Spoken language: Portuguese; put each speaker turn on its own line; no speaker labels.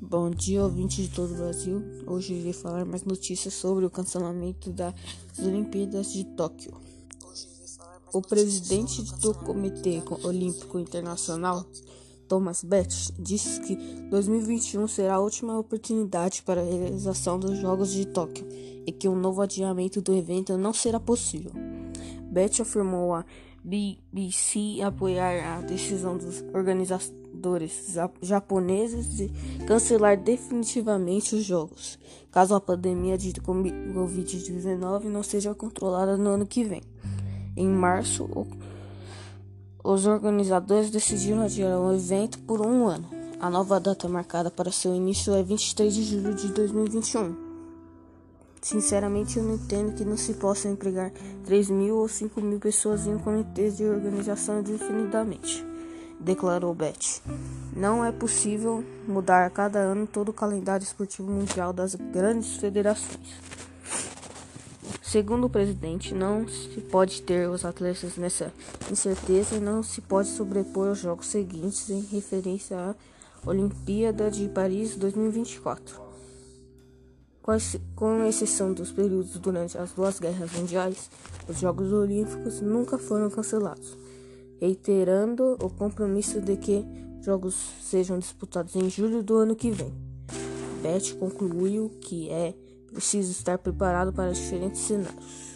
Bom dia, ouvinte de todo o Brasil. Hoje irei falar mais notícias sobre o cancelamento das Olimpíadas de Tóquio. O presidente do Comitê Olímpico Internacional, Thomas Bach, disse que 2021 será a última oportunidade para a realização dos Jogos de Tóquio e que um novo adiamento do evento não será possível. Bach afirmou a BBC apoiar a decisão dos organizadores japoneses de cancelar definitivamente os jogos, caso a pandemia de Covid-19 não seja controlada no ano que vem. Em março, os organizadores decidiram adiar o evento por um ano. A nova data marcada para seu início é 23 de julho de 2021. Sinceramente, eu não entendo que não se possa empregar 3 mil ou 5 mil pessoas em comitês de organização indefinidamente, declarou Beth. Não é possível mudar a cada ano todo o calendário esportivo mundial das grandes federações. Segundo o presidente, não se pode ter os atletas nessa incerteza e não se pode sobrepor os jogos seguintes em referência à Olimpíada de Paris 2024 com exceção dos períodos durante as duas guerras mundiais, os Jogos Olímpicos nunca foram cancelados, reiterando o compromisso de que jogos sejam disputados em julho do ano que vem. Beth concluiu que é preciso estar preparado para diferentes cenários.